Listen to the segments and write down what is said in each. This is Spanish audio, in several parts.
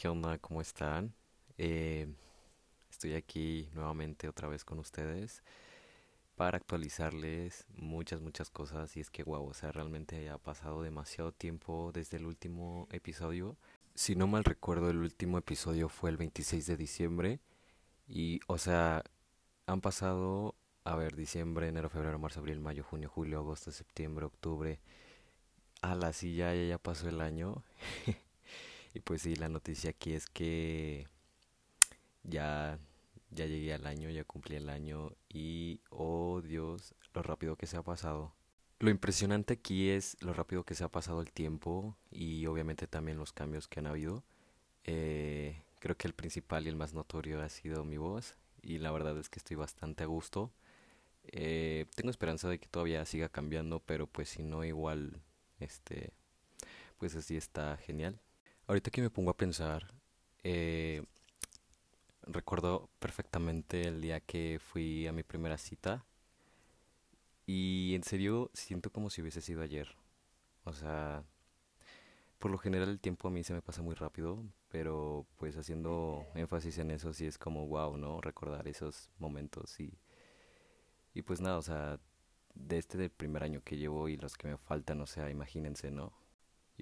¿qué onda? ¿Cómo están? Eh, estoy aquí nuevamente otra vez con ustedes para actualizarles muchas, muchas cosas. Y es que, wow, o sea, realmente ha pasado demasiado tiempo desde el último episodio. Si no mal recuerdo, el último episodio fue el 26 de diciembre. Y, o sea, han pasado, a ver, diciembre, enero, febrero, marzo, abril, mayo, junio, julio, agosto, septiembre, octubre. A la silla ya, ya pasó el año. Y pues sí, la noticia aquí es que ya, ya llegué al año, ya cumplí el año y, oh Dios, lo rápido que se ha pasado. Lo impresionante aquí es lo rápido que se ha pasado el tiempo y obviamente también los cambios que han habido. Eh, creo que el principal y el más notorio ha sido mi voz y la verdad es que estoy bastante a gusto. Eh, tengo esperanza de que todavía siga cambiando, pero pues si no igual, este, pues así está genial. Ahorita que me pongo a pensar, eh, recuerdo perfectamente el día que fui a mi primera cita y en serio siento como si hubiese sido ayer. O sea, por lo general el tiempo a mí se me pasa muy rápido, pero pues haciendo énfasis en eso sí es como wow, ¿no? Recordar esos momentos y, y pues nada, o sea, de este del primer año que llevo y los que me faltan, o sea, imagínense, ¿no?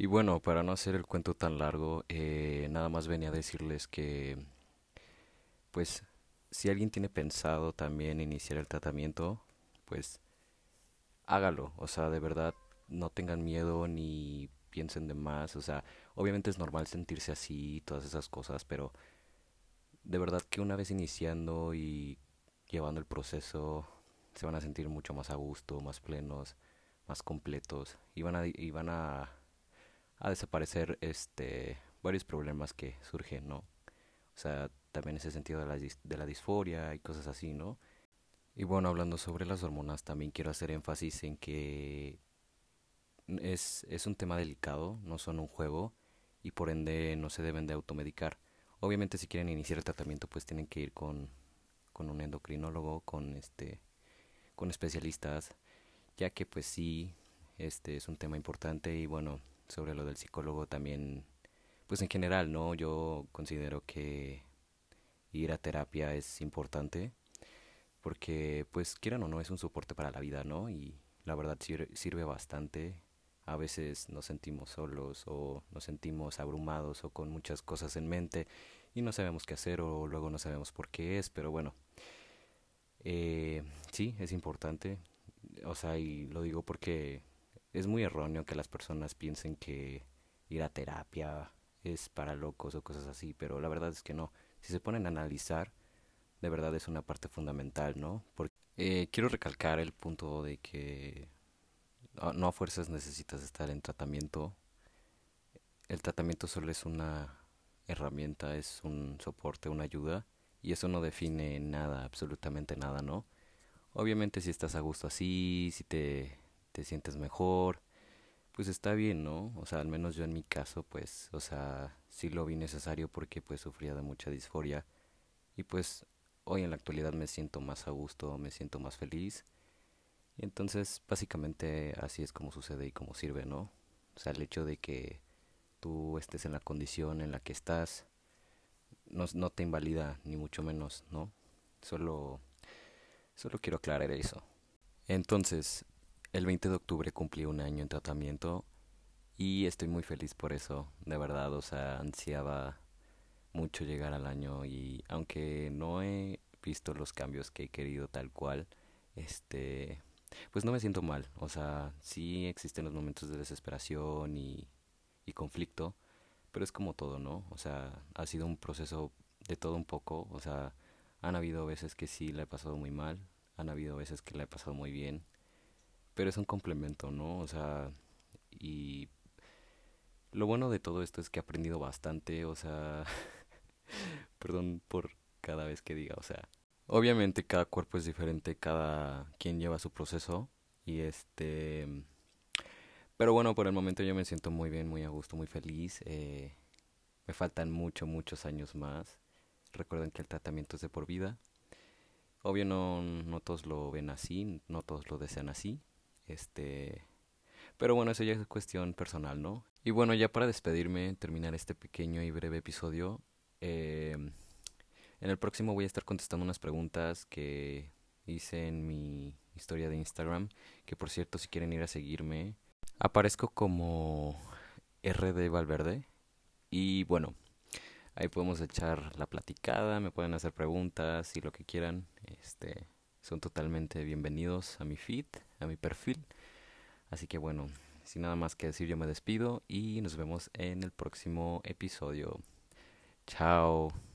Y bueno, para no hacer el cuento tan largo, eh, nada más venía a decirles que, pues, si alguien tiene pensado también iniciar el tratamiento, pues, hágalo. O sea, de verdad, no tengan miedo ni piensen de más. O sea, obviamente es normal sentirse así y todas esas cosas, pero de verdad que una vez iniciando y llevando el proceso, se van a sentir mucho más a gusto, más plenos, más completos y van a, y van a a desaparecer este varios problemas que surgen, ¿no? O sea, también ese sentido de la, de la disforia y cosas así, ¿no? Y bueno, hablando sobre las hormonas, también quiero hacer énfasis en que es, es un tema delicado, no son un juego y por ende no se deben de automedicar. Obviamente si quieren iniciar el tratamiento pues tienen que ir con, con un endocrinólogo, con este con especialistas, ya que pues sí, este es un tema importante y bueno, sobre lo del psicólogo también, pues en general, ¿no? Yo considero que ir a terapia es importante porque, pues, quieran o no, es un soporte para la vida, ¿no? Y la verdad sirve bastante. A veces nos sentimos solos o nos sentimos abrumados o con muchas cosas en mente y no sabemos qué hacer o luego no sabemos por qué es, pero bueno, eh, sí, es importante. O sea, y lo digo porque es muy erróneo que las personas piensen que ir a terapia es para locos o cosas así, pero la verdad es que no. Si se ponen a analizar, de verdad es una parte fundamental, ¿no? Porque eh, quiero recalcar el punto de que no a fuerzas necesitas estar en tratamiento. El tratamiento solo es una herramienta, es un soporte, una ayuda, y eso no define nada, absolutamente nada, ¿no? Obviamente si estás a gusto así, si te te sientes mejor, pues está bien, ¿no? O sea, al menos yo en mi caso, pues, o sea, sí lo vi necesario porque pues sufría de mucha disforia y pues hoy en la actualidad me siento más a gusto, me siento más feliz. Y entonces, básicamente así es como sucede y como sirve, ¿no? O sea, el hecho de que tú estés en la condición en la que estás no, no te invalida ni mucho menos, ¿no? Solo solo quiero aclarar eso. Entonces, el 20 de octubre cumplí un año en tratamiento y estoy muy feliz por eso, de verdad, o sea, ansiaba mucho llegar al año y aunque no he visto los cambios que he querido tal cual, este, pues no me siento mal, o sea, sí existen los momentos de desesperación y, y conflicto, pero es como todo, ¿no? O sea, ha sido un proceso de todo un poco, o sea, han habido veces que sí la he pasado muy mal, han habido veces que la he pasado muy bien, pero es un complemento, ¿no? O sea, y lo bueno de todo esto es que he aprendido bastante, o sea, perdón por cada vez que diga, o sea, obviamente cada cuerpo es diferente, cada quien lleva su proceso y este, pero bueno, por el momento yo me siento muy bien, muy a gusto, muy feliz, eh, me faltan muchos, muchos años más, recuerden que el tratamiento es de por vida, obvio no, no todos lo ven así, no todos lo desean así, este, pero bueno, eso ya es cuestión personal, ¿no? Y bueno, ya para despedirme, terminar este pequeño y breve episodio, eh, en el próximo voy a estar contestando unas preguntas que hice en mi historia de Instagram, que por cierto, si quieren ir a seguirme, aparezco como RD Valverde. Y bueno, ahí podemos echar la platicada, me pueden hacer preguntas y lo que quieran. Este, son totalmente bienvenidos a mi feed, a mi perfil. Así que bueno, sin nada más que decir, yo me despido y nos vemos en el próximo episodio. Chao.